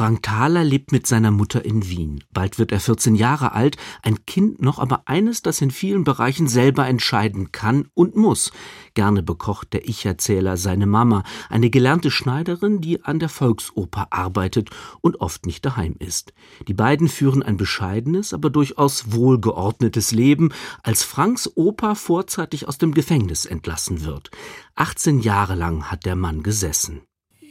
Frank Thaler lebt mit seiner Mutter in Wien. Bald wird er 14 Jahre alt, ein Kind noch, aber eines, das in vielen Bereichen selber entscheiden kann und muss. Gerne bekocht der Ich-Erzähler seine Mama, eine gelernte Schneiderin, die an der Volksoper arbeitet und oft nicht daheim ist. Die beiden führen ein bescheidenes, aber durchaus wohlgeordnetes Leben, als Franks Opa vorzeitig aus dem Gefängnis entlassen wird. 18 Jahre lang hat der Mann gesessen.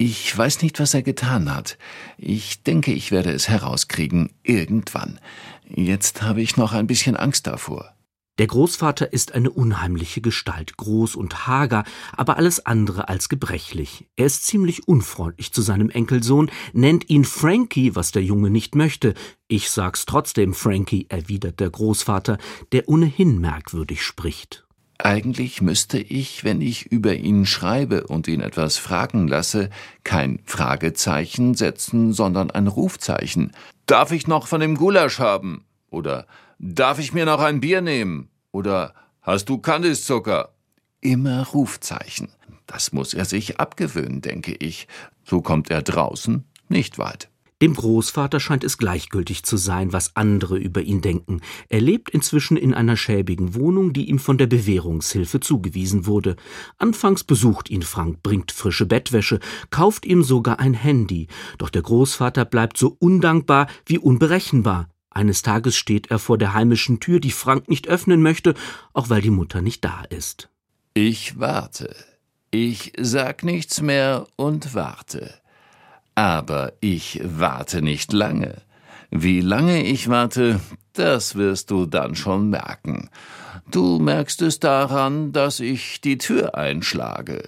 Ich weiß nicht, was er getan hat. Ich denke, ich werde es herauskriegen, irgendwann. Jetzt habe ich noch ein bisschen Angst davor. Der Großvater ist eine unheimliche Gestalt, groß und hager, aber alles andere als gebrechlich. Er ist ziemlich unfreundlich zu seinem Enkelsohn, nennt ihn Frankie, was der Junge nicht möchte. Ich sag's trotzdem, Frankie, erwidert der Großvater, der ohnehin merkwürdig spricht. Eigentlich müsste ich, wenn ich über ihn schreibe und ihn etwas fragen lasse, kein Fragezeichen setzen, sondern ein Rufzeichen. Darf ich noch von dem Gulasch haben? Oder darf ich mir noch ein Bier nehmen? Oder hast du Kandiszucker? Immer Rufzeichen. Das muss er sich abgewöhnen, denke ich. So kommt er draußen nicht weit. Dem Großvater scheint es gleichgültig zu sein, was andere über ihn denken. Er lebt inzwischen in einer schäbigen Wohnung, die ihm von der Bewährungshilfe zugewiesen wurde. Anfangs besucht ihn Frank, bringt frische Bettwäsche, kauft ihm sogar ein Handy. Doch der Großvater bleibt so undankbar wie unberechenbar. Eines Tages steht er vor der heimischen Tür, die Frank nicht öffnen möchte, auch weil die Mutter nicht da ist. Ich warte. Ich sag nichts mehr und warte. Aber ich warte nicht lange. Wie lange ich warte, das wirst du dann schon merken. Du merkst es daran, dass ich die Tür einschlage.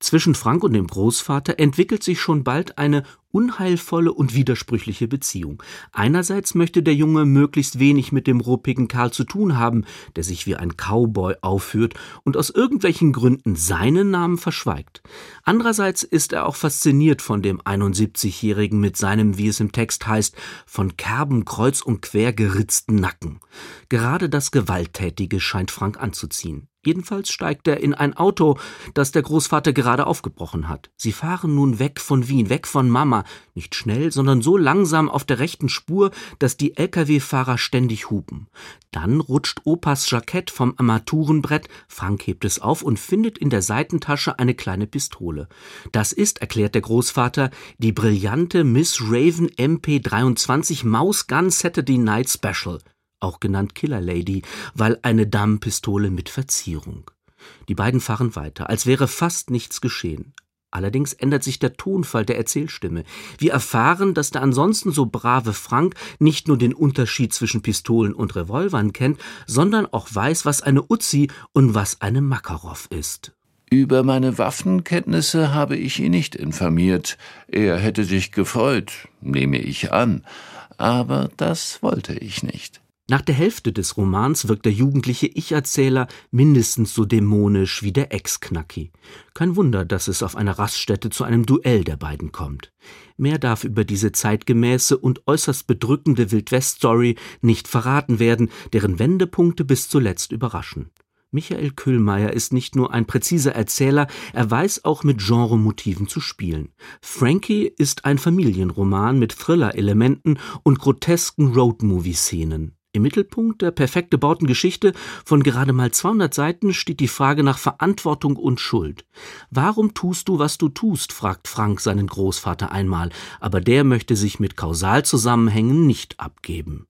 Zwischen Frank und dem Großvater entwickelt sich schon bald eine unheilvolle und widersprüchliche Beziehung. Einerseits möchte der Junge möglichst wenig mit dem ruppigen Kerl zu tun haben, der sich wie ein Cowboy aufführt und aus irgendwelchen Gründen seinen Namen verschweigt. Andererseits ist er auch fasziniert von dem 71-Jährigen mit seinem, wie es im Text heißt, von Kerben kreuz und quer geritzten Nacken. Gerade das Gewalttätige scheint Frank anzuziehen. Jedenfalls steigt er in ein Auto, das der Großvater gerade aufgebrochen hat. Sie fahren nun weg von Wien, weg von Mama, nicht schnell, sondern so langsam auf der rechten Spur, dass die Lkw-Fahrer ständig hupen. Dann rutscht Opas Jackett vom Armaturenbrett, Frank hebt es auf und findet in der Seitentasche eine kleine Pistole. Das ist, erklärt der Großvater, die brillante Miss Raven MP23 Mouse Gun Saturday Night Special auch genannt Killer Lady, weil eine Damenpistole mit Verzierung. Die beiden fahren weiter, als wäre fast nichts geschehen. Allerdings ändert sich der Tonfall der Erzählstimme. Wir erfahren, dass der ansonsten so brave Frank nicht nur den Unterschied zwischen Pistolen und Revolvern kennt, sondern auch weiß, was eine Uzi und was eine Makarov ist. Über meine Waffenkenntnisse habe ich ihn nicht informiert. Er hätte sich gefreut, nehme ich an. Aber das wollte ich nicht. Nach der Hälfte des Romans wirkt der jugendliche Ich-Erzähler mindestens so dämonisch wie der Ex-Knacki. Kein Wunder, dass es auf einer Raststätte zu einem Duell der beiden kommt. Mehr darf über diese zeitgemäße und äußerst bedrückende Wildwest-Story nicht verraten werden, deren Wendepunkte bis zuletzt überraschen. Michael Kühlmeier ist nicht nur ein präziser Erzähler, er weiß auch mit Genremotiven zu spielen. Frankie ist ein Familienroman mit Thriller-Elementen und grotesken Roadmovie-Szenen. Im Mittelpunkt der perfekt gebauten Geschichte von gerade mal 200 Seiten steht die Frage nach Verantwortung und Schuld. Warum tust du, was du tust? fragt Frank seinen Großvater einmal, aber der möchte sich mit Kausalzusammenhängen nicht abgeben.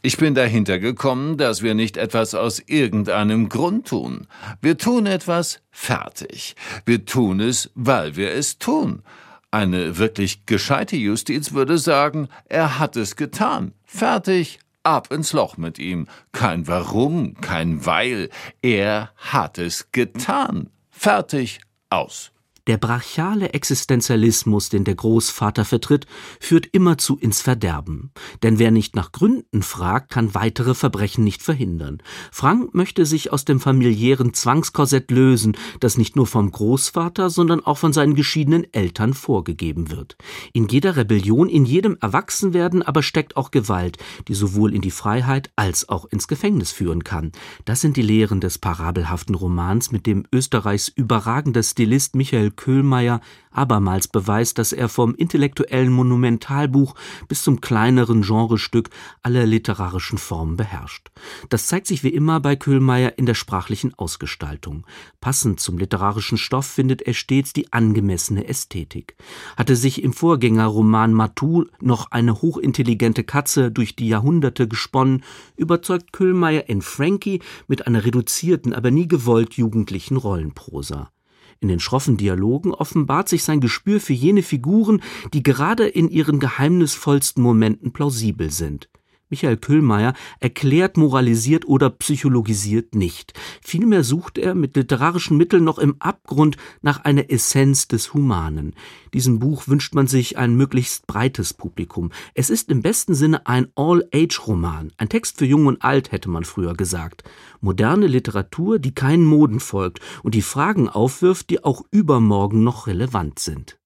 Ich bin dahinter gekommen, dass wir nicht etwas aus irgendeinem Grund tun. Wir tun etwas fertig. Wir tun es, weil wir es tun. Eine wirklich gescheite Justiz würde sagen, er hat es getan. Fertig, ab ins Loch mit ihm. Kein Warum, kein Weil. Er hat es getan. Fertig, aus. Der brachiale Existenzialismus, den der Großvater vertritt, führt immerzu ins Verderben. Denn wer nicht nach Gründen fragt, kann weitere Verbrechen nicht verhindern. Frank möchte sich aus dem familiären Zwangskorsett lösen, das nicht nur vom Großvater, sondern auch von seinen geschiedenen Eltern vorgegeben wird. In jeder Rebellion, in jedem Erwachsenwerden aber steckt auch Gewalt, die sowohl in die Freiheit als auch ins Gefängnis führen kann. Das sind die Lehren des parabelhaften Romans, mit dem Österreichs überragender Stilist Michael Köhlmeier abermals beweist, dass er vom intellektuellen Monumentalbuch bis zum kleineren Genrestück alle literarischen Formen beherrscht. Das zeigt sich wie immer bei Köhlmeier in der sprachlichen Ausgestaltung. Passend zum literarischen Stoff findet er stets die angemessene Ästhetik. Hatte sich im Vorgängerroman Matou noch eine hochintelligente Katze durch die Jahrhunderte gesponnen, überzeugt Köhlmeier in Frankie mit einer reduzierten, aber nie gewollt jugendlichen Rollenprosa. In den schroffen Dialogen offenbart sich sein Gespür für jene Figuren, die gerade in ihren geheimnisvollsten Momenten plausibel sind. Michael Köhlmeier erklärt, moralisiert oder psychologisiert nicht. Vielmehr sucht er mit literarischen Mitteln noch im Abgrund nach einer Essenz des Humanen. Diesem Buch wünscht man sich ein möglichst breites Publikum. Es ist im besten Sinne ein All-Age-Roman, ein Text für Jung und Alt, hätte man früher gesagt. Moderne Literatur, die keinen Moden folgt und die Fragen aufwirft, die auch übermorgen noch relevant sind.